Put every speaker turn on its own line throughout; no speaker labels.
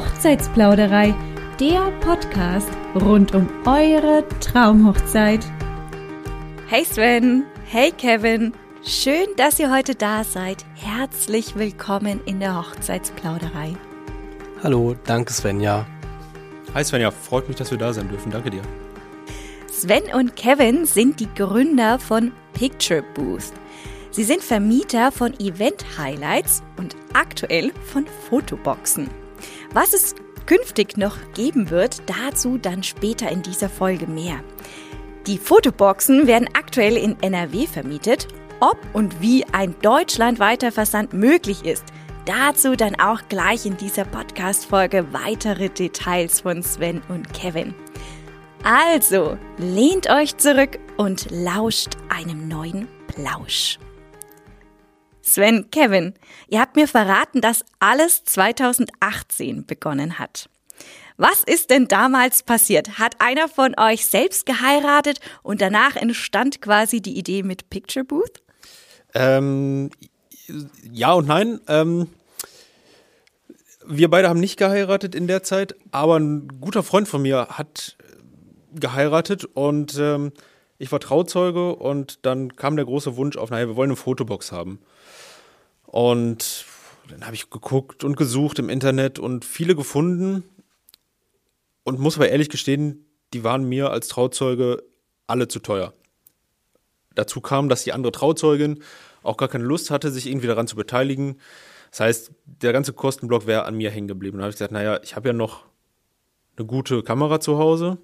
Hochzeitsplauderei, der Podcast rund um eure Traumhochzeit. Hey Sven, hey Kevin, schön, dass ihr heute da seid. Herzlich willkommen in der Hochzeitsplauderei.
Hallo, danke Svenja.
Hi Svenja, freut mich, dass wir da sein dürfen. Danke dir.
Sven und Kevin sind die Gründer von Picture Booth. Sie sind Vermieter von Event Highlights und aktuell von Fotoboxen. Was es künftig noch geben wird, dazu dann später in dieser Folge mehr. Die Fotoboxen werden aktuell in NRW vermietet. Ob und wie ein deutschlandweiter Versand möglich ist, dazu dann auch gleich in dieser Podcast-Folge weitere Details von Sven und Kevin. Also, lehnt euch zurück und lauscht einem neuen Plausch. Sven, Kevin, ihr habt mir verraten, dass alles 2018 begonnen hat. Was ist denn damals passiert? Hat einer von euch selbst geheiratet und danach entstand quasi die Idee mit Picture Booth?
Ähm, ja und nein. Ähm, wir beide haben nicht geheiratet in der Zeit, aber ein guter Freund von mir hat geheiratet und ähm, ich war Trauzeuge und dann kam der große Wunsch auf, naja, wir wollen eine Fotobox haben. Und dann habe ich geguckt und gesucht im Internet und viele gefunden und muss aber ehrlich gestehen, die waren mir als Trauzeuge alle zu teuer. Dazu kam, dass die andere Trauzeugin auch gar keine Lust hatte, sich irgendwie daran zu beteiligen. Das heißt, der ganze Kostenblock wäre an mir hängen geblieben. Da habe ich gesagt, naja, ich habe ja noch eine gute Kamera zu Hause.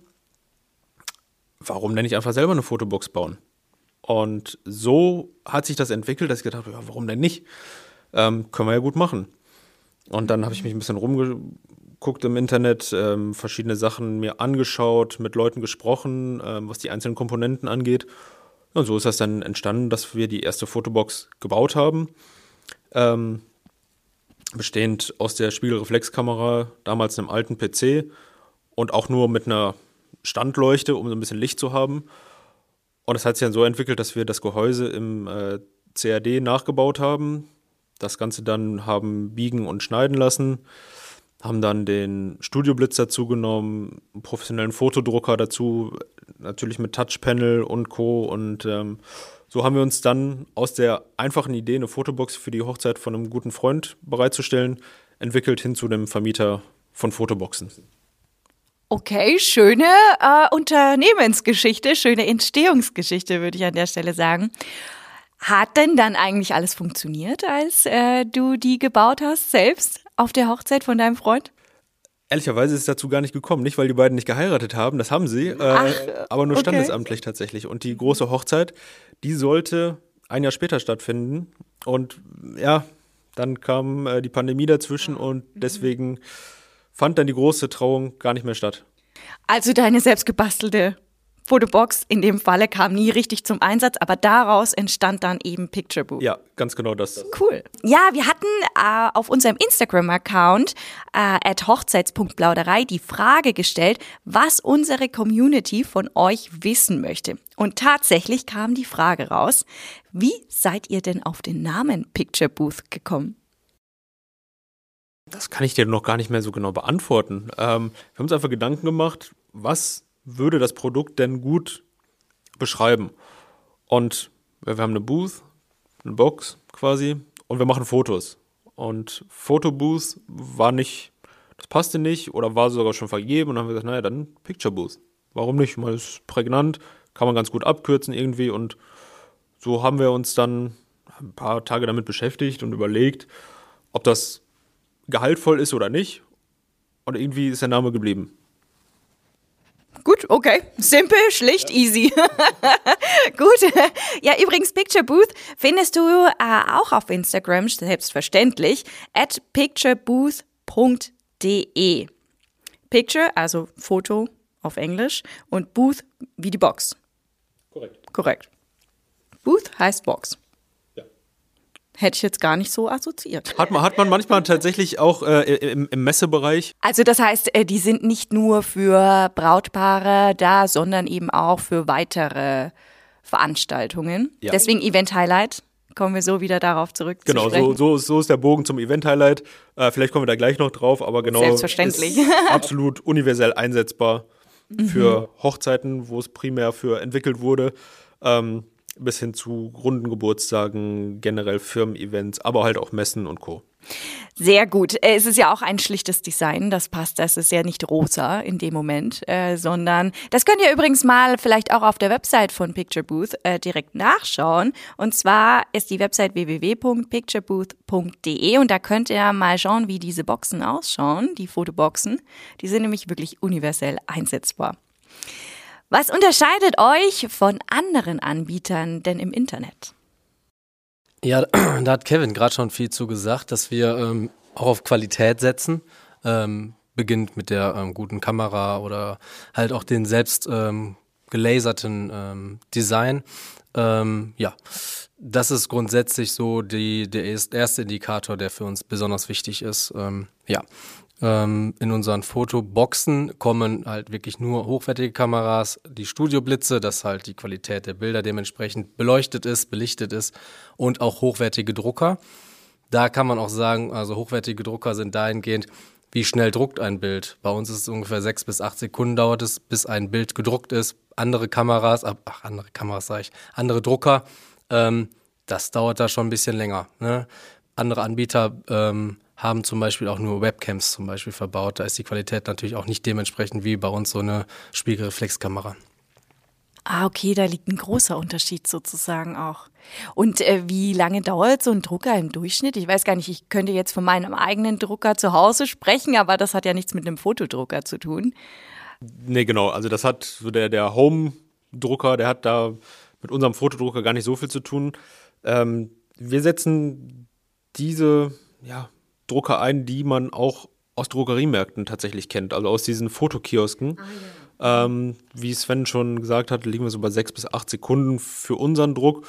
Warum denn nicht einfach selber eine Fotobox bauen? Und so hat sich das entwickelt, dass ich gedacht habe, ja, warum denn nicht? Ähm, können wir ja gut machen. Und dann habe ich mich ein bisschen rumgeguckt im Internet, ähm, verschiedene Sachen mir angeschaut, mit Leuten gesprochen, ähm, was die einzelnen Komponenten angeht. Und so ist das dann entstanden, dass wir die erste Fotobox gebaut haben. Ähm, bestehend aus der Spiegelreflexkamera, damals einem alten PC und auch nur mit einer Standleuchte, um so ein bisschen Licht zu haben. Und es hat sich dann so entwickelt, dass wir das Gehäuse im äh, CAD nachgebaut haben, das Ganze dann haben biegen und schneiden lassen, haben dann den Studioblitz dazu genommen, einen professionellen Fotodrucker dazu, natürlich mit Touchpanel und Co. Und ähm, so haben wir uns dann aus der einfachen Idee, eine Fotobox für die Hochzeit von einem guten Freund bereitzustellen, entwickelt hin zu dem Vermieter von Fotoboxen.
Okay, schöne äh, Unternehmensgeschichte, schöne Entstehungsgeschichte, würde ich an der Stelle sagen. Hat denn dann eigentlich alles funktioniert, als äh, du die gebaut hast, selbst auf der Hochzeit von deinem Freund?
Ehrlicherweise ist es dazu gar nicht gekommen. Nicht, weil die beiden nicht geheiratet haben, das haben sie, äh, Ach, aber nur okay. standesamtlich tatsächlich. Und die große Hochzeit, die sollte ein Jahr später stattfinden. Und ja, dann kam äh, die Pandemie dazwischen und deswegen fand dann die große Trauung gar nicht mehr statt.
Also deine selbstgebastelte Fotobox in dem Falle kam nie richtig zum Einsatz, aber daraus entstand dann eben Picture Booth.
Ja, ganz genau das.
Cool. Ja, wir hatten äh, auf unserem Instagram-Account äh, at hochzeits.plauderei die Frage gestellt, was unsere Community von euch wissen möchte. Und tatsächlich kam die Frage raus, wie seid ihr denn auf den Namen Picture Booth gekommen?
Das kann ich dir noch gar nicht mehr so genau beantworten. Ähm, wir haben uns einfach Gedanken gemacht, was würde das Produkt denn gut beschreiben? Und wir haben eine Booth, eine Box quasi, und wir machen Fotos. Und Fotobooth war nicht, das passte nicht oder war sogar schon vergeben. Und dann haben wir gesagt, naja, dann Picture Booth. Warum nicht? Mal ist prägnant, kann man ganz gut abkürzen irgendwie. Und so haben wir uns dann ein paar Tage damit beschäftigt und überlegt, ob das gehaltvoll ist oder nicht. Und irgendwie ist der Name geblieben.
Gut, okay. Simpel, schlicht, ja. easy. Gut. Ja, übrigens, Picture Booth findest du äh, auch auf Instagram, selbstverständlich, at picturebooth.de. Picture, also Foto auf Englisch, und Booth wie die Box.
Korrekt.
Korrekt. Booth heißt Box. Hätte ich jetzt gar nicht so assoziiert.
Hat man, hat man manchmal tatsächlich auch äh, im, im, Messebereich.
Also das heißt, äh, die sind nicht nur für Brautpaare da, sondern eben auch für weitere Veranstaltungen. Ja. Deswegen Event Highlight kommen wir so wieder darauf zurück
genau,
zu.
Genau, so, so, ist der Bogen zum Event-Highlight. Äh, vielleicht kommen wir da gleich noch drauf, aber genau.
Selbstverständlich.
absolut universell einsetzbar für mhm. Hochzeiten, wo es primär für entwickelt wurde. Ähm, bis hin zu runden Geburtstagen, generell Firmen-Events, aber halt auch Messen und Co.
Sehr gut. Äh, es ist ja auch ein schlichtes Design, das passt. Das ist ja nicht rosa in dem Moment, äh, sondern das könnt ihr übrigens mal vielleicht auch auf der Website von Picture Booth äh, direkt nachschauen. Und zwar ist die Website www.picturebooth.de und da könnt ihr mal schauen, wie diese Boxen ausschauen, die Fotoboxen. Die sind nämlich wirklich universell einsetzbar. Was unterscheidet euch von anderen Anbietern denn im Internet?
Ja, da hat Kevin gerade schon viel zu gesagt, dass wir ähm, auch auf Qualität setzen. Ähm, beginnt mit der ähm, guten Kamera oder halt auch den selbst ähm, gelaserten ähm, Design. Ähm, ja, das ist grundsätzlich so die, der erste Indikator, der für uns besonders wichtig ist. ja, ähm, in unseren Fotoboxen kommen halt wirklich nur hochwertige Kameras, die Studioblitze, dass halt die Qualität der Bilder dementsprechend beleuchtet ist, belichtet ist und auch hochwertige Drucker. Da kann man auch sagen, also hochwertige Drucker sind dahingehend, wie schnell druckt ein Bild. Bei uns ist es ungefähr sechs bis acht Sekunden dauert es, bis ein Bild gedruckt ist. Andere Kameras, ach, andere Kameras sage ich, andere Drucker, ähm, das dauert da schon ein bisschen länger. Ne? Andere Anbieter ähm, haben zum Beispiel auch nur Webcams zum Beispiel verbaut. Da ist die Qualität natürlich auch nicht dementsprechend wie bei uns so eine Spiegelreflexkamera.
Ah, okay, da liegt ein großer Unterschied sozusagen auch. Und äh, wie lange dauert so ein Drucker im Durchschnitt? Ich weiß gar nicht, ich könnte jetzt von meinem eigenen Drucker zu Hause sprechen, aber das hat ja nichts mit einem Fotodrucker zu tun.
Nee, genau. Also das hat so der, der Home-Drucker, der hat da mit unserem Fotodrucker gar nicht so viel zu tun. Ähm, wir setzen diese ja, Drucker ein, die man auch aus Drogeriemärkten tatsächlich kennt, also aus diesen Fotokiosken. Ah, ja. ähm, wie Sven schon gesagt hat, liegen wir so bei sechs bis acht Sekunden für unseren Druck.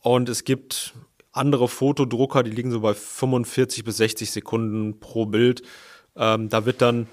Und es gibt andere Fotodrucker, die liegen so bei 45 bis 60 Sekunden pro Bild. Ähm, da wird dann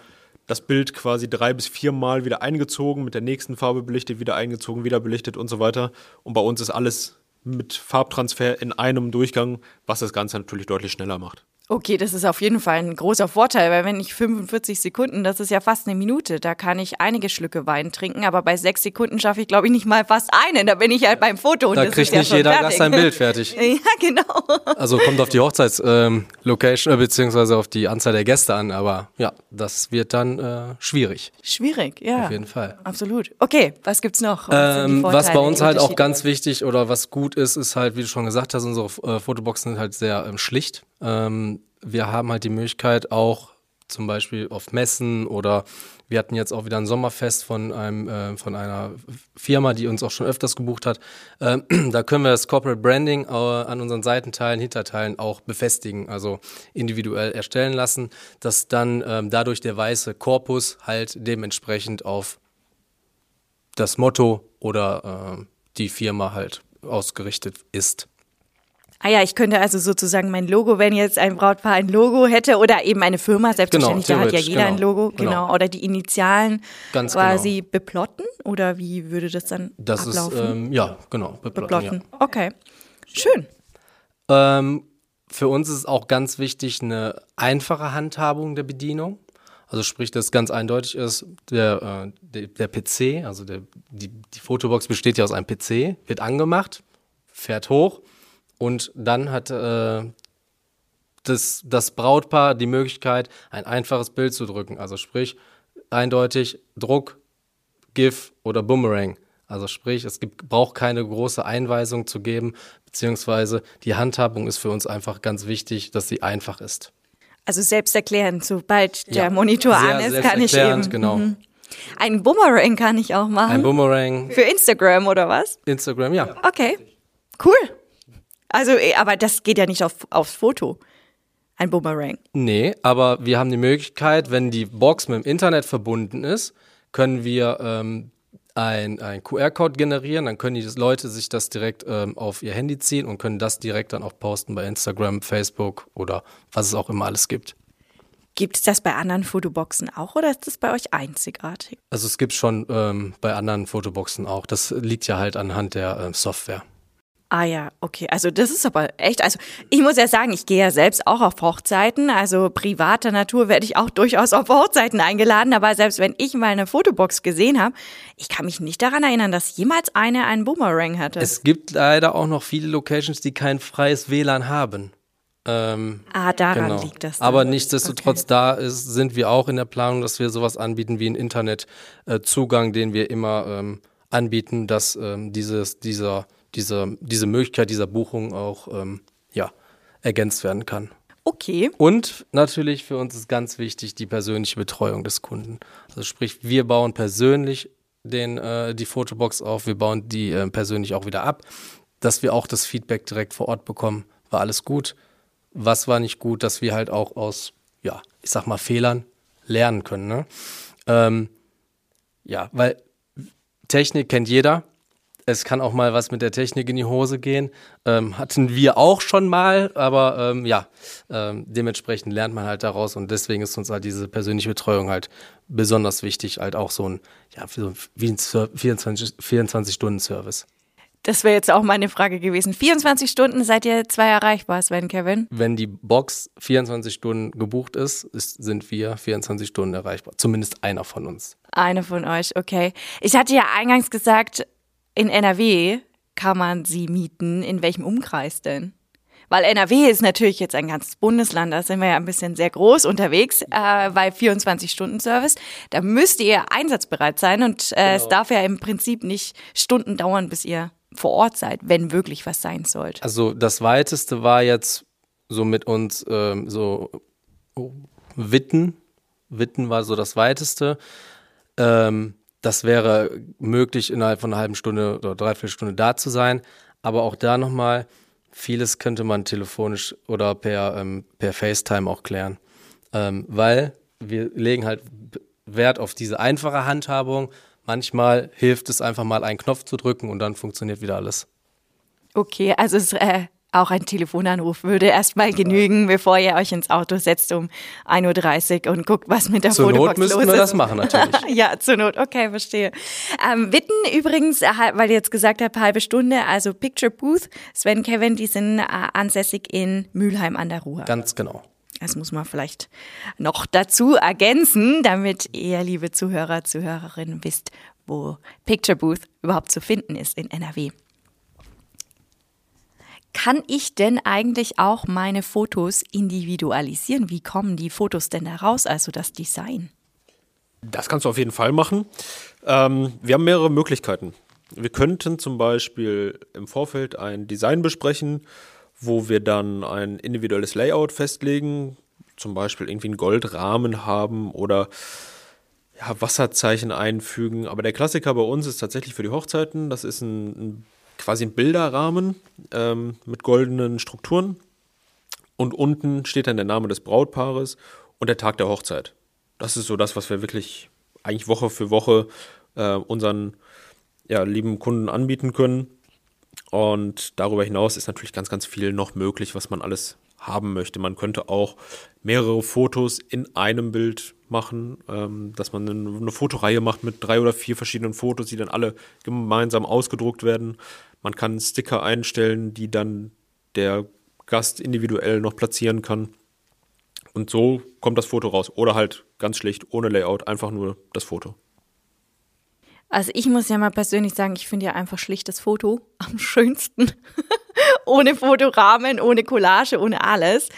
das Bild quasi drei bis viermal wieder eingezogen, mit der nächsten Farbe belichtet, wieder eingezogen, wieder belichtet und so weiter. Und bei uns ist alles mit Farbtransfer in einem Durchgang, was das Ganze natürlich deutlich schneller macht.
Okay, das ist auf jeden Fall ein großer Vorteil, weil wenn ich 45 Sekunden, das ist ja fast eine Minute, da kann ich einige Schlücke Wein trinken, aber bei sechs Sekunden schaffe ich, glaube ich, nicht mal fast einen. Da bin ich halt beim Foto und
da
das
kriegt
ist ja
nicht jeder fertig. Gast sein Bild fertig.
ja, genau.
Also kommt auf die Hochzeitslocation ähm, äh, beziehungsweise auf die Anzahl der Gäste an, aber ja, das wird dann äh, schwierig.
Schwierig, ja.
Auf jeden Fall.
Absolut. Okay, was gibt's noch?
Was, ähm, was bei uns halt auch ganz wichtig oder was gut ist, ist halt, wie du schon gesagt hast, unsere äh, Fotoboxen sind halt sehr ähm, schlicht. Ähm, wir haben halt die Möglichkeit auch zum Beispiel auf Messen oder wir hatten jetzt auch wieder ein Sommerfest von einem äh, von einer Firma, die uns auch schon öfters gebucht hat. Äh, da können wir das Corporate Branding äh, an unseren Seitenteilen, Hinterteilen auch befestigen, also individuell erstellen lassen, dass dann ähm, dadurch der weiße Korpus halt dementsprechend auf das Motto oder äh, die Firma halt ausgerichtet ist.
Ah ja, ich könnte also sozusagen mein Logo, wenn jetzt ein Brautpaar ein Logo hätte oder eben eine Firma, selbstverständlich, genau, da hat ja jeder genau, ein Logo, genau. genau. Oder die Initialen Ganz quasi genau. beplotten oder wie würde das dann
das
ablaufen?
Ist, ähm, ja, genau,
beplotten. beplotten. Ja. Okay, schön.
Ähm, für uns ist auch ganz wichtig eine einfache Handhabung der Bedienung. Also sprich, dass ganz eindeutig ist, der, äh, der, der, PC, also der, die, die Fotobox besteht ja aus einem PC, wird angemacht, fährt hoch und dann hat äh, das, das Brautpaar die Möglichkeit, ein einfaches Bild zu drücken. Also sprich, eindeutig Druck, GIF oder Boomerang. Also sprich, es gibt, braucht keine große Einweisung zu geben, beziehungsweise die Handhabung ist für uns einfach ganz wichtig, dass sie einfach ist.
Also selbsterklärend, sobald der ja, Monitor an ist, kann ich eben.
Genau. Mhm.
Ein Boomerang kann ich auch machen.
Ein Boomerang.
Für Instagram oder was?
Instagram, ja.
Okay. Cool. Also, eh, aber das geht ja nicht auf, aufs Foto. Ein Boomerang.
Nee, aber wir haben die Möglichkeit, wenn die Box mit dem Internet verbunden ist, können wir ähm, ein, ein QR-Code generieren, dann können die Leute sich das direkt ähm, auf ihr Handy ziehen und können das direkt dann auch posten bei Instagram, Facebook oder was es auch immer alles gibt.
Gibt es das bei anderen Fotoboxen auch oder ist das bei euch einzigartig?
Also es gibt schon ähm, bei anderen Fotoboxen auch. Das liegt ja halt anhand der äh, Software.
Ah ja, okay. Also das ist aber echt, also ich muss ja sagen, ich gehe ja selbst auch auf Hochzeiten. Also privater Natur werde ich auch durchaus auf Hochzeiten eingeladen. Aber selbst wenn ich mal eine Fotobox gesehen habe, ich kann mich nicht daran erinnern, dass jemals eine einen Boomerang hatte.
Es gibt leider auch noch viele Locations, die kein freies WLAN haben. Ähm,
ah, daran genau. liegt das.
Dann. Aber nichtsdestotrotz, okay. da ist, sind wir auch in der Planung, dass wir sowas anbieten wie einen Internetzugang, äh, den wir immer ähm, anbieten, dass ähm, dieses, dieser diese, diese Möglichkeit dieser Buchung auch ähm, ja, ergänzt werden kann.
Okay.
Und natürlich für uns ist ganz wichtig die persönliche Betreuung des Kunden. Also sprich, wir bauen persönlich den, äh, die Fotobox auf, wir bauen die äh, persönlich auch wieder ab, dass wir auch das Feedback direkt vor Ort bekommen. War alles gut? Was war nicht gut? Dass wir halt auch aus, ja, ich sag mal, Fehlern lernen können. Ne? Ähm, ja, weil Technik kennt jeder es kann auch mal was mit der Technik in die Hose gehen. Ähm, hatten wir auch schon mal, aber ähm, ja, ähm, dementsprechend lernt man halt daraus und deswegen ist uns halt diese persönliche Betreuung halt besonders wichtig, halt auch so ein, ja, wie ein 24-Stunden-Service.
Das wäre jetzt auch meine Frage gewesen. 24 Stunden seid ihr zwei erreichbar, Sven, Kevin?
Wenn die Box 24 Stunden gebucht ist, ist, sind wir 24 Stunden erreichbar. Zumindest einer von uns.
Einer von euch, okay. Ich hatte ja eingangs gesagt, in NRW kann man sie mieten. In welchem Umkreis denn? Weil NRW ist natürlich jetzt ein ganzes Bundesland, da sind wir ja ein bisschen sehr groß unterwegs, äh, bei 24-Stunden-Service. Da müsst ihr einsatzbereit sein und äh, genau. es darf ja im Prinzip nicht Stunden dauern, bis ihr vor Ort seid, wenn wirklich was sein sollte.
Also das weiteste war jetzt so mit uns ähm, so Witten. Witten war so das weiteste. Ähm, das wäre möglich, innerhalb von einer halben Stunde oder dreiviertel Stunde da zu sein. Aber auch da nochmal, vieles könnte man telefonisch oder per, ähm, per FaceTime auch klären. Ähm, weil wir legen halt Wert auf diese einfache Handhabung. Manchmal hilft es einfach mal einen Knopf zu drücken und dann funktioniert wieder alles.
Okay, also es äh, auch ein Telefonanruf würde erstmal genügen, bevor ihr euch ins Auto setzt um 1.30 Uhr und guckt, was mit der zur Fotobox
los Not müssten wir das machen, natürlich.
ja, zur Not. Okay, verstehe. Ähm, Witten übrigens, äh, weil ihr jetzt gesagt habt, halbe Stunde, also Picture Booth, Sven, Kevin, die sind äh, ansässig in Mülheim an der Ruhr.
Ganz genau.
Das muss man vielleicht noch dazu ergänzen, damit ihr, liebe Zuhörer, Zuhörerinnen, wisst, wo Picture Booth überhaupt zu finden ist in NRW. Kann ich denn eigentlich auch meine Fotos individualisieren? Wie kommen die Fotos denn da raus, also das Design?
Das kannst du auf jeden Fall machen. Ähm, wir haben mehrere Möglichkeiten. Wir könnten zum Beispiel im Vorfeld ein Design besprechen, wo wir dann ein individuelles Layout festlegen, zum Beispiel irgendwie einen Goldrahmen haben oder ja, Wasserzeichen einfügen. Aber der Klassiker bei uns ist tatsächlich für die Hochzeiten, das ist ein, ein quasi ein Bilderrahmen ähm, mit goldenen Strukturen. Und unten steht dann der Name des Brautpaares und der Tag der Hochzeit. Das ist so das, was wir wirklich eigentlich Woche für Woche äh, unseren ja, lieben Kunden anbieten können. Und darüber hinaus ist natürlich ganz, ganz viel noch möglich, was man alles haben möchte. Man könnte auch mehrere Fotos in einem Bild machen, ähm, dass man eine, eine, Fotoreihe macht mit drei oder vier verschiedenen Fotos, die dann alle gemeinsam ausgedruckt werden. Man kann Sticker einstellen, die dann der Gast individuell noch platzieren kann. Und so kommt das Foto raus. Oder halt ganz schlicht, ohne Layout, einfach nur das Foto.
Also ich muss ja mal persönlich sagen, ich finde ja einfach schlichtes Foto am schönsten. ohne Fotorahmen, ohne Collage, ohne alles.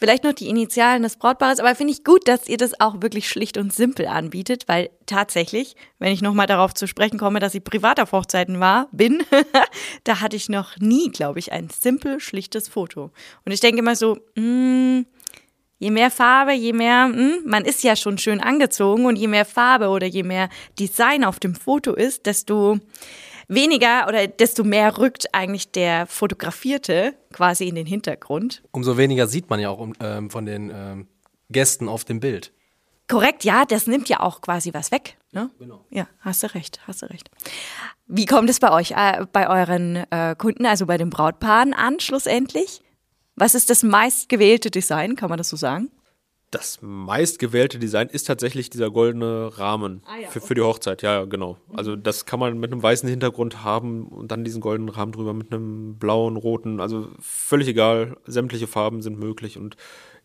Vielleicht noch die Initialen des Brautpaares, aber finde ich gut, dass ihr das auch wirklich schlicht und simpel anbietet, weil tatsächlich, wenn ich nochmal darauf zu sprechen komme, dass ich privat auf Hochzeiten war, bin, da hatte ich noch nie, glaube ich, ein simpel, schlichtes Foto. Und ich denke immer so, mh, hm, je mehr Farbe, je mehr, mh, hm, man ist ja schon schön angezogen und je mehr Farbe oder je mehr Design auf dem Foto ist, desto weniger oder desto mehr rückt eigentlich der Fotografierte quasi in den Hintergrund.
Umso weniger sieht man ja auch ähm, von den ähm, Gästen auf dem Bild.
Korrekt, ja, das nimmt ja auch quasi was weg. Ne? Genau. Ja, hast du recht, hast du recht. Wie kommt es bei euch, äh, bei euren äh, Kunden, also bei den Brautpaaren an, schlussendlich? Was ist das meistgewählte Design, kann man das so sagen?
Das meistgewählte Design ist tatsächlich dieser goldene Rahmen
Ah ja,
für, für die Hochzeit. Ja, ja, genau. Also das kann man mit einem weißen Hintergrund haben und dann diesen goldenen Rahmen drüber mit einem blauen, roten. Also völlig egal. Sämtliche Farben sind möglich und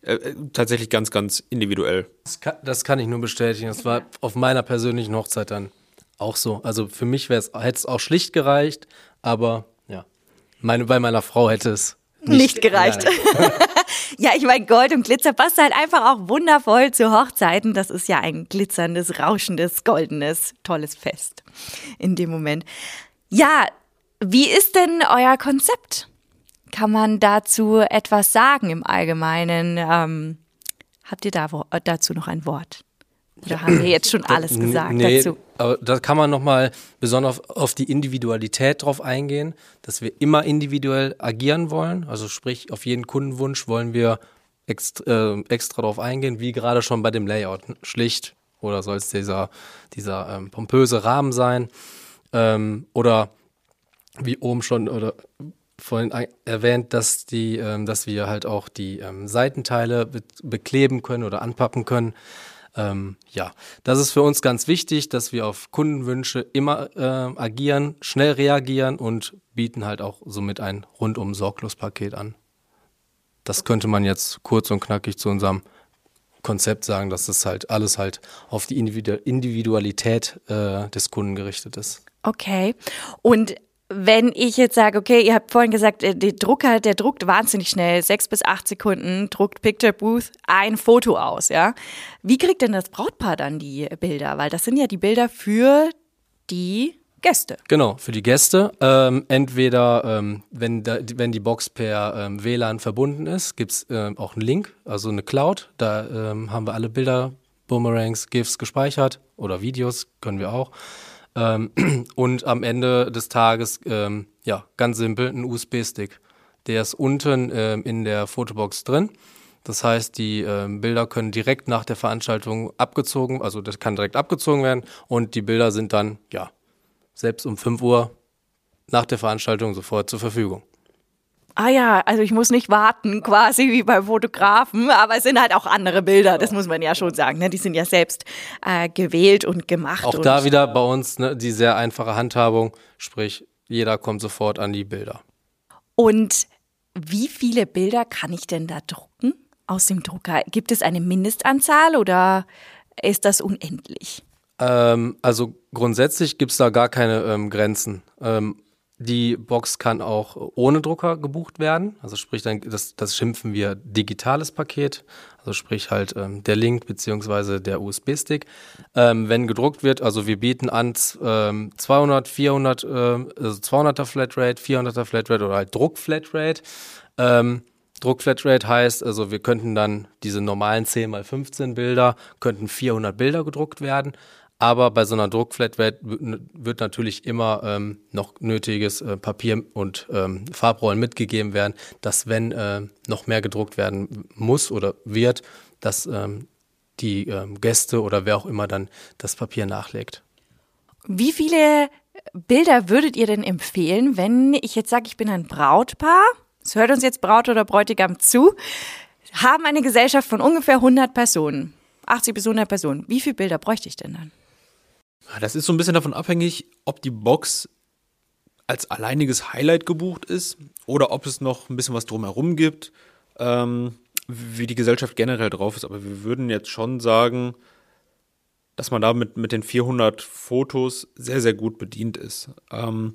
äh, äh, tatsächlich ganz, ganz individuell.
Das kann, das kann ich nur bestätigen. Das war auf meiner persönlichen Hochzeit dann auch so. Also für mich hätte es auch schlicht gereicht, aber ja, meine, bei meiner Frau hätte es
Nicht gereicht. Ja, ich meine, Gold und Glitzer passt halt einfach auch wundervoll zu Hochzeiten. Das ist ja ein glitzerndes, rauschendes, goldenes, tolles Fest in dem Moment. Ja, wie ist denn euer Konzept? Kann man dazu etwas sagen im Allgemeinen? Ähm, habt ihr da dazu noch ein Wort? Oder haben wir jetzt schon alles gesagt
nee,
dazu?
Aber da kann man nochmal besonders auf, die Individualität drauf eingehen, dass wir immer individuell agieren wollen. Also sprich, auf jeden Kundenwunsch wollen wir extra, äh, extra drauf eingehen, wie gerade schon bei dem Layout. Schlicht oder soll es dieser, dieser ähm, pompöse Rahmen sein? Ähm, oder wie oben schon oder vorhin erwähnt, dass die, ähm, dass wir halt auch die ähm, Seitenteile be bekleben können oder anpappen können. Ähm, ja, das ist für uns ganz wichtig, dass wir auf Kundenwünsche immer äh, agieren, schnell reagieren und bieten halt auch somit ein rundum sorglos Paket an. Das könnte man jetzt kurz und knackig zu unserem Konzept sagen, dass es halt alles halt auf die Individualität äh, des Kunden gerichtet ist.
Okay. Und wenn ich jetzt sage, okay, ihr habt vorhin gesagt, der Drucker, der druckt wahnsinnig schnell, sechs bis acht Sekunden, druckt Picture Booth ein Foto aus, ja. Wie kriegt denn das Brautpaar dann die Bilder? Weil das sind ja die Bilder für die Gäste.
Genau, für die Gäste. Ähm, entweder, ähm, wenn, da, wenn die Box per ähm, WLAN verbunden ist, gibt es ähm, auch einen Link, also eine Cloud. Da ähm, haben wir alle Bilder, Boomerangs, GIFs gespeichert oder Videos, können wir auch. Ähm, und am Ende des Tages, ähm, ja, ganz simpel, ein USB-Stick. Der ist unten ähm, in der Fotobox drin. Das heißt, die ähm, Bilder können direkt nach der Veranstaltung abgezogen, also das kann direkt abgezogen werden und die Bilder sind dann, ja, selbst um 5 Uhr nach der Veranstaltung sofort zur Verfügung.
Ah ja, also ich muss nicht warten, quasi wie beim Fotografen, aber es sind halt auch andere Bilder, das muss man ja schon sagen. Ne? Die sind ja selbst äh, gewählt und gemacht.
Auch
und
da wieder bei uns ne, die sehr einfache Handhabung, sprich, jeder kommt sofort an die Bilder.
Und wie viele Bilder kann ich denn da drucken aus dem Drucker? Gibt es eine Mindestanzahl oder ist das unendlich?
Ähm, also grundsätzlich gibt es da gar keine ähm, Grenzen. Ähm, die Box kann auch ohne Drucker gebucht werden. Also sprich, dann, das, das schimpfen wir digitales Paket. Also sprich halt ähm, der Link beziehungsweise der USB-Stick. Ähm, wenn gedruckt wird, also wir bieten an ähm, 200, 400, äh, also 200er Flatrate, 400er Flatrate oder halt Druck-Flatrate. Ähm, Druck-Flatrate heißt, also wir könnten dann diese normalen 10 mal 15 Bilder, könnten 400 Bilder gedruckt werden. Aber bei so einer Druckflatrate wird natürlich immer ähm, noch nötiges äh, Papier und ähm, Farbrollen mitgegeben werden, dass wenn äh, noch mehr gedruckt werden muss oder wird, dass ähm, die ähm, Gäste oder wer auch immer dann das Papier nachlegt.
Wie viele Bilder würdet ihr denn empfehlen, wenn ich jetzt sage, ich bin ein Brautpaar, es hört uns jetzt Braut oder Bräutigam zu, haben eine Gesellschaft von ungefähr 100 Personen, 80 bis 100 Personen. Wie viele Bilder bräuchte ich denn dann?
Das ist so ein bisschen davon abhängig, ob die Box als alleiniges Highlight gebucht ist oder ob es noch ein bisschen was drumherum gibt, ähm, wie die Gesellschaft generell drauf ist. Aber wir würden jetzt schon sagen, dass man da mit, mit den 400 Fotos sehr, sehr gut bedient ist. Ähm,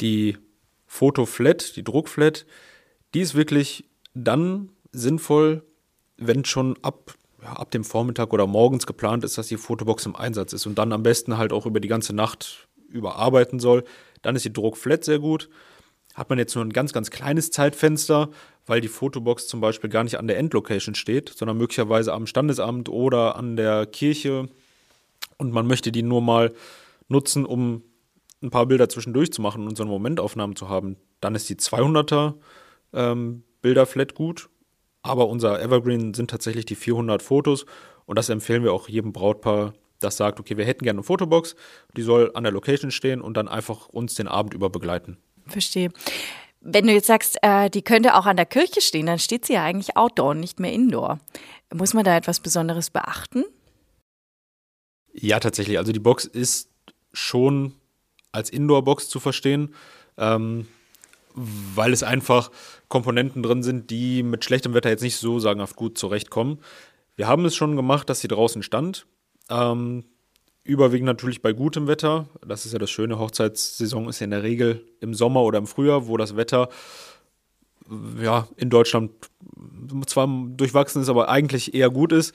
die Fotoflat, die Druckflat, die ist wirklich dann sinnvoll, wenn schon ab ja, ab dem Vormittag oder morgens geplant ist, dass die Fotobox im Einsatz ist und dann am besten halt auch über die ganze Nacht überarbeiten soll. Dann ist die Druckflat sehr gut. Hat man jetzt nur ein ganz, ganz kleines Zeitfenster, weil die Fotobox zum Beispiel gar nicht an der Endlocation steht, sondern möglicherweise am Standesamt oder an der Kirche und man möchte die nur mal nutzen, um ein paar Bilder zwischendurch zu machen und so eine Momentaufnahmen zu haben, dann ist die 200er ähm, Bilderflat gut aber unser Evergreen sind tatsächlich die 400 Fotos und das empfehlen wir auch jedem Brautpaar, das sagt, okay, wir hätten gerne eine Fotobox, die soll an der Location stehen und dann einfach uns den Abend über begleiten.
Verstehe. Wenn du jetzt sagst, äh, die könnte auch an der Kirche stehen, dann steht sie ja eigentlich outdoor, nicht mehr indoor. Muss man da etwas Besonderes beachten?
Ja, tatsächlich. Also die Box ist schon als Indoor-Box zu verstehen, ähm, weil es einfach Komponenten drin sind, die mit schlechtem Wetter jetzt nicht so sagenhaft gut zurechtkommen. Wir haben es schon gemacht, dass sie draußen stand. Ähm, überwiegend natürlich bei gutem Wetter. Das ist ja das Schöne. Hochzeitssaison ist ja in der Regel im Sommer oder im Frühjahr, wo das Wetter ja in Deutschland zwar durchwachsen ist, aber eigentlich eher gut ist.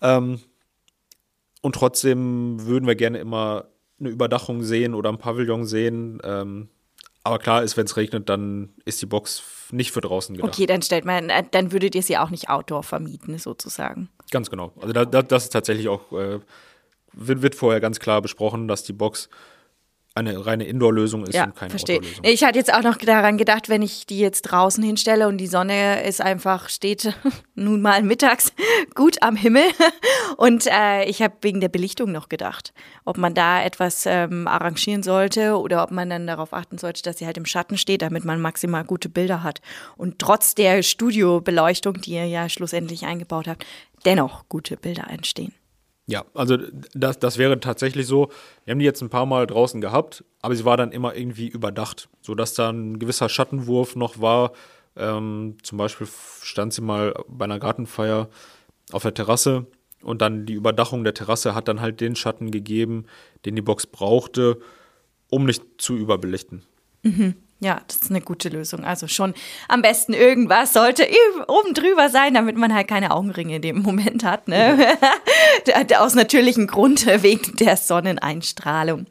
Ähm, und trotzdem würden wir gerne immer eine Überdachung sehen oder ein Pavillon sehen. Ähm, aber klar ist, wenn es regnet, dann ist die Box nicht für draußen gedacht.
Okay, dann stellt man, äh, dann würdet ihr sie auch nicht outdoor vermieten, sozusagen.
Ganz genau. Also da, da, das ist tatsächlich auch, äh, wird, wird vorher ganz klar besprochen, dass die Box eine reine Indoor-Lösung ist
ja,
und keine
verstehe.
Outdoor-Lösung.
Ich hatte jetzt auch noch daran gedacht, wenn ich die jetzt draußen hinstelle und die Sonne ist einfach, steht nun mal mittags gut am Himmel. Und äh, ich habe wegen der Belichtung noch gedacht, ob man da etwas ähm, arrangieren sollte oder ob man dann darauf achten sollte, dass sie halt im Schatten steht, damit man maximal gute Bilder hat. Und trotz der Studiobeleuchtung, die ihr ja schlussendlich eingebaut habt, dennoch gute Bilder entstehen.
Ja, also das, das wäre tatsächlich so. Wir haben die jetzt ein paar Mal draußen gehabt, aber sie war dann immer irgendwie überdacht, sodass da ein gewisser Schattenwurf noch war. Ähm, zum Beispiel stand sie mal bei einer Gartenfeier auf der Terrasse und dann die Überdachung der Terrasse hat dann halt den Schatten gegeben, den die Box brauchte, um nicht zu überbelichten.
Mhm. Ja, das ist eine gute Lösung. Also schon am besten irgendwas sollte oben drüber sein, damit man halt keine Augenringe in dem Moment hat. Ne? Aus natürlichem Grund wegen der Sonneneinstrahlung.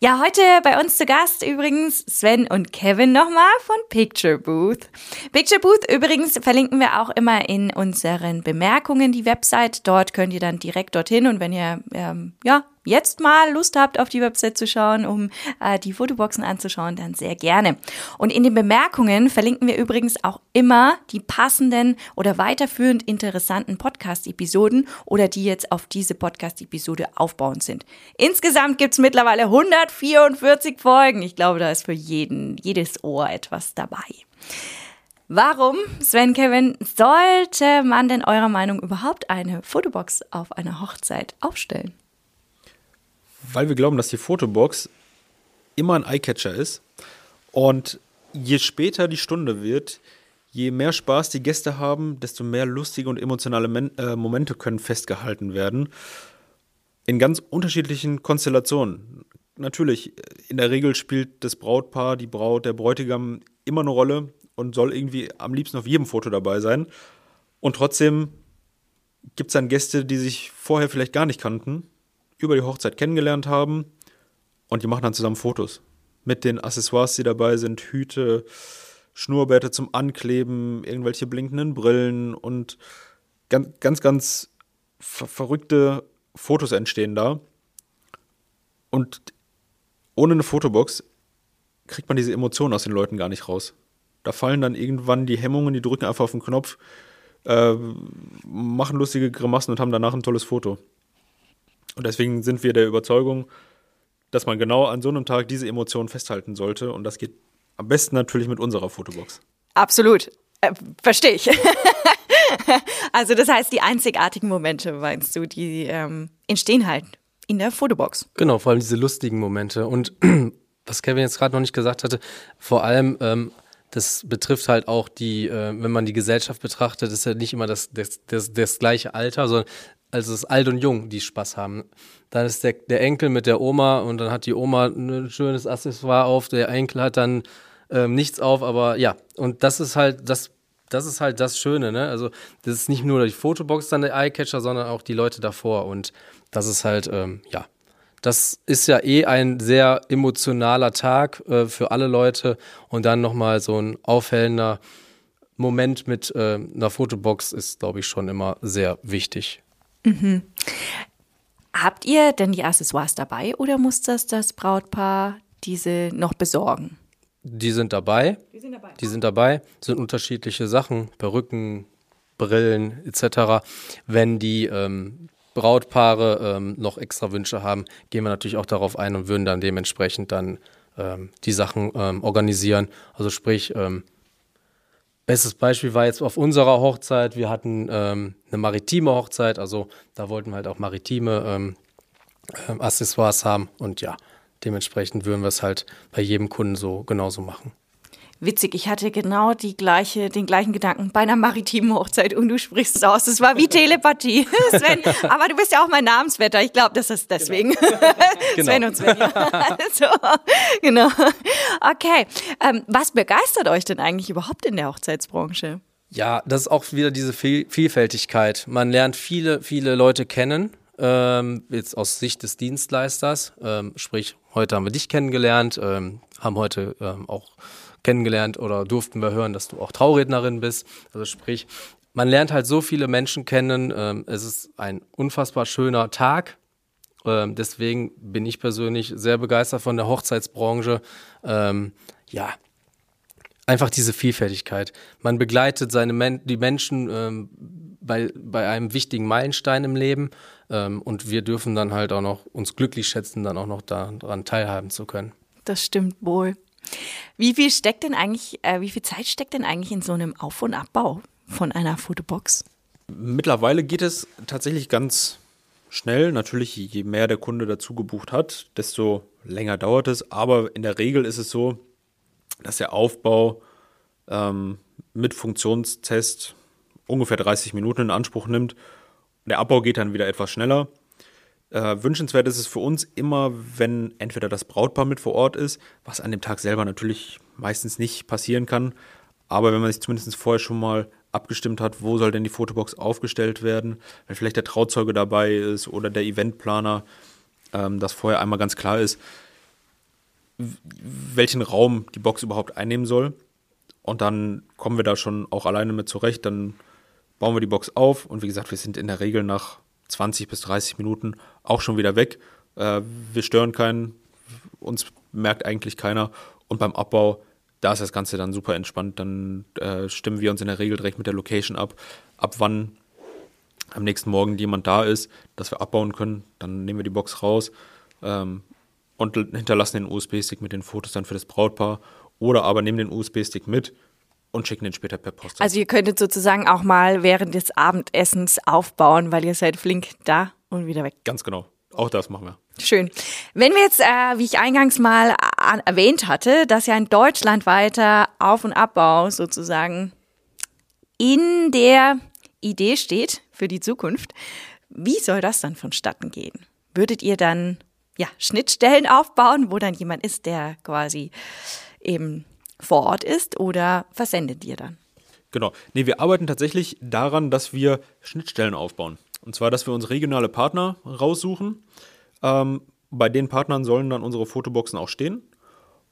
Ja, heute bei uns zu Gast übrigens Sven und Kevin nochmal von Picture Booth. Picture Booth übrigens verlinken wir auch immer in unseren Bemerkungen die Website. Dort könnt ihr dann direkt dorthin und wenn ihr ähm, ja jetzt mal Lust habt, auf die Website zu schauen, um äh, die Fotoboxen anzuschauen, dann sehr gerne. Und in den Bemerkungen verlinken wir übrigens auch immer die passenden oder weiterführend interessanten Podcast-Episoden oder die jetzt auf diese Podcast-Episode aufbauend sind. Insgesamt gibt's mittlerweile 144 Folgen. Ich glaube, da ist für jeden, jedes Ohr etwas dabei. Warum, Sven Kevin, sollte man denn eurer Meinung überhaupt eine Fotobox auf einer Hochzeit aufstellen?
Weil wir glauben, dass die Fotobox immer ein Eyecatcher ist. Und je später die Stunde wird, je mehr Spaß die Gäste haben, desto mehr lustige und emotionale Men äh, Momente können festgehalten werden. In ganz unterschiedlichen Konstellationen. Natürlich, in der Regel spielt das Brautpaar, die Braut, der Bräutigam immer eine Rolle und soll irgendwie am liebsten auf jedem Foto dabei sein. Und trotzdem gibt es dann Gäste, die sich vorher vielleicht gar nicht kannten über die Hochzeit kennengelernt haben und die machen dann zusammen Fotos mit den Accessoires, die dabei sind, Hüte, Schnurrbärte zum Ankleben, irgendwelche blinkenden Brillen und ganz, ganz, ganz ver verrückte Fotos entstehen da. Und ohne eine Fotobox kriegt man diese Emotionen aus den Leuten gar nicht raus. Da fallen dann irgendwann die Hemmungen, die drücken einfach auf den Knopf, äh, machen lustige Grimassen und haben danach ein tolles Foto. Und deswegen sind wir der Überzeugung, dass man genau an so einem Tag diese Emotionen festhalten sollte. Und das geht am besten natürlich mit unserer Fotobox.
Absolut. Äh, Verstehe ich. also das heißt, die einzigartigen Momente, meinst du, die ähm, entstehen halt in der Fotobox.
Genau, vor allem diese lustigen Momente. Und was Kevin jetzt gerade noch nicht gesagt hatte, vor allem, ähm, das betrifft halt auch die, äh, wenn man die Gesellschaft betrachtet, ist ja nicht immer das, das, das, das gleiche Alter, sondern also es ist alt und jung, die Spaß haben. Dann ist der, der Enkel mit der Oma und dann hat die Oma ein schönes Accessoire auf, der Enkel hat dann ähm, nichts auf, aber ja, und das ist halt das, das ist halt das Schöne, ne? Also das ist nicht nur die Fotobox dann der Eyecatcher, sondern auch die Leute davor und das ist halt, ähm, ja, das ist ja eh ein sehr emotionaler Tag äh, für alle Leute und dann nochmal so ein aufhellender Moment mit äh, einer Fotobox ist, glaube ich, schon immer sehr wichtig.
Mhm. Habt ihr denn die Accessoires dabei oder muss das das Brautpaar diese noch besorgen?
Die sind dabei. Die sind dabei. Die sind dabei. Sind unterschiedliche Sachen, Perücken, Brillen etc. Wenn die ähm, Brautpaare ähm, noch extra Wünsche haben, gehen wir natürlich auch darauf ein und würden dann dementsprechend dann ähm, die Sachen ähm, organisieren. Also sprich, ähm, Bestes Beispiel war jetzt auf unserer Hochzeit. Wir hatten ähm, eine maritime Hochzeit, also da wollten wir halt auch maritime ähm, äh, Accessoires haben und ja, dementsprechend würden wir es halt bei jedem Kunden so genauso machen.
Witzig, ich hatte genau die gleiche, den gleichen Gedanken bei einer maritimen Hochzeit und du sprichst es aus. Das war wie Telepathie, Sven. Aber du bist ja auch mein Namensvetter. Ich glaube, das ist deswegen. Genau. Sven und Sven. Also, genau. Okay. Ähm, was begeistert euch denn eigentlich überhaupt in der Hochzeitsbranche?
Ja, das ist auch wieder diese Vielfältigkeit. Man lernt viele, viele Leute kennen. Ähm, jetzt aus Sicht des Dienstleisters. Ähm, sprich, heute haben wir dich kennengelernt, ähm, haben heute ähm, auch kennengelernt oder durften wir hören, dass du auch Traurednerin bist. Also sprich, man lernt halt so viele Menschen kennen. Ähm, es ist ein unfassbar schöner Tag. Ähm, deswegen bin ich persönlich sehr begeistert von der Hochzeitsbranche. Ähm, ja, einfach diese Vielfältigkeit. Man begleitet seine Men die Menschen bei, bei einem wichtigen Meilenstein im Leben und wir dürfen dann halt auch noch uns glücklich schätzen, dann auch noch daran teilhaben zu können.
Das stimmt wohl. Wie viel steckt denn eigentlich, äh, wie viel Zeit steckt denn eigentlich in so einem Auf- und Abbau von einer Fotobox?
Mittlerweile geht es tatsächlich ganz schnell. Natürlich, je mehr der Kunde dazu gebucht hat, desto länger dauert es. Aber in der Regel ist es so, dass der Aufbau ähm, mit Funktionstest ungefähr 30 Minuten in Anspruch nimmt. Der Abbau geht dann wieder etwas schneller. Äh, wünschenswert ist es für uns immer, wenn entweder das Brautpaar mit vor Ort ist, was an dem Tag selber natürlich meistens nicht passieren kann, aber wenn man sich zumindest vorher schon mal abgestimmt hat, wo soll denn die Fotobox aufgestellt werden, wenn vielleicht der Trauzeuge dabei ist oder der Eventplaner, ähm, dass vorher einmal ganz klar ist, welchen Raum die Box überhaupt einnehmen soll. Und dann kommen wir da schon auch alleine mit zurecht. Dann bauen wir die Box auf und wie gesagt, wir sind in der Regel nach 20 bis 30 Minuten auch schon wieder weg. Äh, wir stören keinen, uns merkt eigentlich keiner. Und beim Abbau, da ist das Ganze dann super entspannt. Dann äh, stimmen wir uns in der Regel direkt mit der Location ab, ab wann am nächsten Morgen jemand da ist, dass wir abbauen können. Dann nehmen wir die Box raus ähm, und hinterlassen den USB-Stick mit den Fotos dann für das Brautpaar. Oder aber nehmen den USB-Stick mit und schicken den später per Post.
Also ihr könntet sozusagen auch mal während des Abendessens aufbauen, weil ihr seid flink da und wieder weg.
Ganz genau. Auch das machen wir.
Schön. Wenn wir jetzt, äh, wie ich eingangs mal äh, erwähnt hatte, dass ja ein deutschlandweiter Auf- und Abbau sozusagen in der Idee steht für die Zukunft, wie soll das dann vonstatten gehen? Würdet ihr dann ja, Schnittstellen aufbauen, wo dann jemand ist, der quasi eben vor Ort ist oder versendet ihr dann?
Genau. Nee, wir arbeiten tatsächlich daran, dass wir Schnittstellen aufbauen. Und zwar, dass wir uns regionale Partner raussuchen. Ähm, bei den Partnern sollen dann unsere Fotoboxen auch stehen.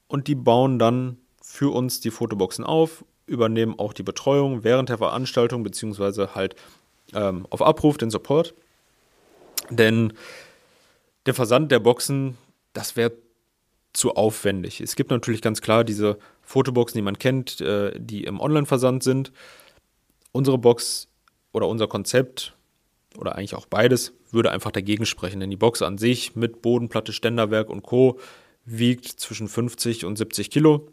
Und die bauen dann für uns die Fotoboxen auf, übernehmen auch die Betreuung während der Veranstaltung, beziehungsweise halt ähm, auf Abruf den Support. Denn der Versand der Boxen, das wäre zu aufwendig. Es gibt natürlich ganz klar diese Fotoboxen, die man kennt, äh, die im Online-Versand sind. Unsere Box oder unser Konzept oder eigentlich auch beides würde einfach dagegen sprechen, denn die Box an sich mit Bodenplatte, Ständerwerk und Co. wiegt zwischen 50 und 70 Kilo,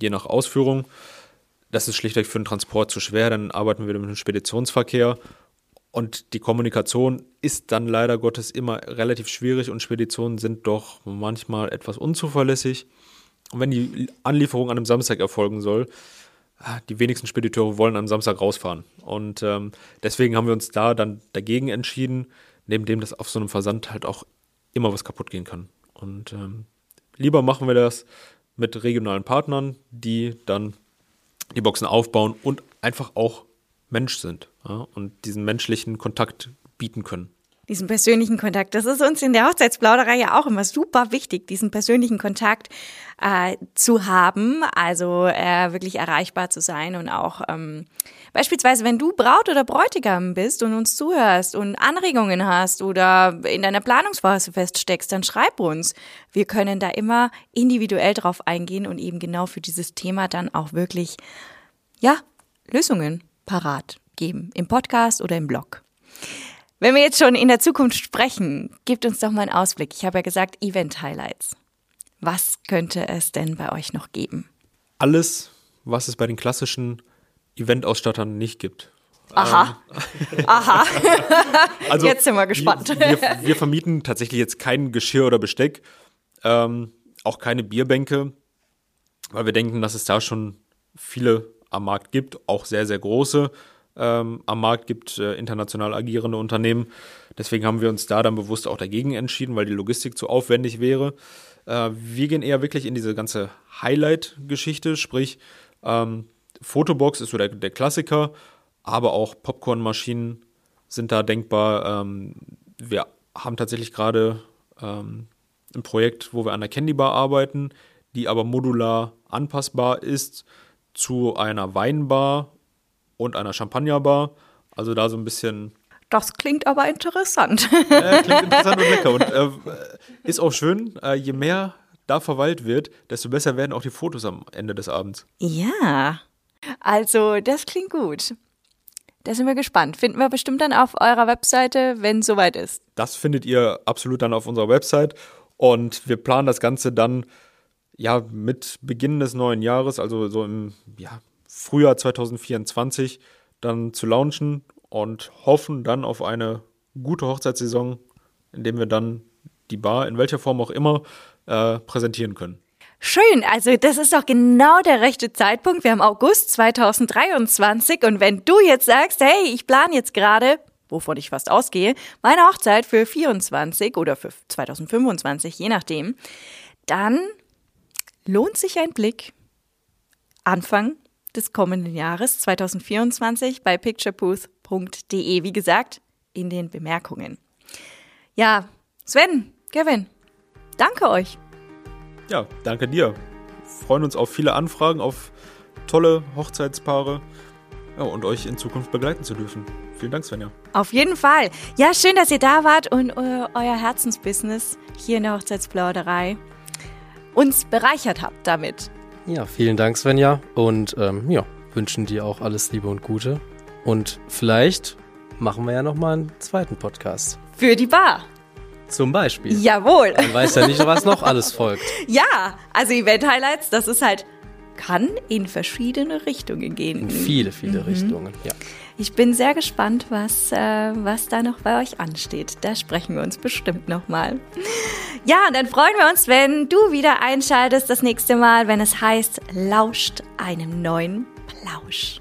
je nach Ausführung. Das ist schlichtweg für den Transport zu schwer, dann arbeiten wir mit dem Speditionsverkehr und die Kommunikation ist dann leider Gottes immer relativ schwierig und Speditionen sind doch manchmal etwas unzuverlässig. Und wenn die Anlieferung an einem Samstag erfolgen soll, ah, die wenigsten Spediteure wollen am Samstag rausfahren. Und ähm, deswegen haben wir uns da dann dagegen entschieden, neben dem, dass auf so einem Versand halt auch immer was kaputt gehen kann. Und ähm, lieber machen wir das mit regionalen Partnern, die dann die Boxen aufbauen und einfach auch Mensch sind ja, und diesen menschlichen Kontakt bieten können.
Diesen persönlichen Kontakt. Das ist uns in der Hochzeitsplauderei ja auch immer super wichtig, diesen persönlichen Kontakt äh, zu haben, also äh, wirklich erreichbar zu sein und auch ähm, beispielsweise, wenn du Braut oder Bräutigam bist und uns zuhörst und Anregungen hast oder in deiner Planungsphase feststeckst, dann schreib uns. Wir können da immer individuell drauf eingehen und eben genau für dieses Thema dann auch wirklich, ja, Lösungen parat geben, im Podcast oder im Blog. Wenn wir jetzt schon in der Zukunft sprechen, gebt uns doch mal einen Ausblick. Ich habe ja gesagt, Event-Highlights. Was könnte es denn bei euch noch geben?
Alles, was es bei den klassischen Eventausstattern nicht gibt.
Aha. Aha.
Also
Jetzt sind wir gespannt.
Wir, wir, wir vermieten tatsächlich jetzt kein Geschirr oder Besteck, ähm, auch keine Bierbänke, weil wir denken, dass es da schon viele am Markt gibt, auch sehr, sehr große ähm, am Markt gibt, äh, international agierende Unternehmen. Deswegen haben wir uns da dann bewusst auch dagegen entschieden, weil die Logistik zu aufwendig wäre. Äh, wir gehen eher wirklich in diese ganze Highlight-Geschichte, sprich ähm, Fotobox ist so der, der Klassiker, aber auch Popcornmaschinen sind da denkbar. Ähm, wir haben tatsächlich gerade ähm, ein Projekt, wo wir an der Candy Bar arbeiten, die aber modular anpassbar ist zu einer Weinbar und einer Champagnerbar. Also da so ein bisschen.
Das klingt aber interessant.
Äh, klingt interessant und lecker. Und äh, ist auch schön, äh, je mehr da verweilt wird, desto besser werden auch die Fotos am Ende des Abends.
Ja, also das klingt gut. Da sind wir gespannt. Finden wir bestimmt dann auf eurer Webseite, wenn es soweit ist.
Das findet ihr absolut dann auf unserer Website. Und wir planen das Ganze dann ja mit Beginn des neuen Jahres, also so im ja, Frühjahr 2024, dann zu launchen und hoffen dann auf eine gute Hochzeitssaison, in dem wir dann die Bar in welcher Form auch immer äh, präsentieren können.
Schön, also das ist doch genau der rechte Zeitpunkt. Wir haben August 2023 und wenn du jetzt sagst, hey, ich plane jetzt gerade, wovon ich fast ausgehe, meine Hochzeit für 24 oder für 2025, je nachdem, dann lohnt sich ein Blick Anfang des kommenden Jahres 2024 bei picturebooth.de. Wie gesagt, in den Bemerkungen. Ja, Sven, Kevin, danke euch.
Ja, danke dir. Freuen uns auf viele Anfragen, auf tolle Hochzeitspaare ja, und euch in Zukunft begleiten zu dürfen. Vielen Dank, Svenja.
Auf jeden Fall. Ja, schön, dass ihr da wart und eu euer Herzensbusiness hier in der Hochzeitsplauderei uns bereichert habt damit.
Ja, vielen Dank, Svenja. Und ähm, ja, wünschen dir auch alles Liebe und Gute. Und vielleicht machen wir ja nochmal einen zweiten Podcast.
Für die Bar.
Zum Beispiel.
Jawohl.
Man weiß ja nicht, was noch alles folgt.
Ja, also Event-Highlights, das ist halt, kann in verschiedene Richtungen gehen.
In viele, viele Richtungen, ja.
Ich bin sehr gespannt, was, äh, was da noch bei euch ansteht. Da sprechen wir uns bestimmt nochmal. Ja, und dann freuen wir uns, wenn du wieder einschaltest das nächste Mal, wenn es heißt, lauscht einem neuen Plausch.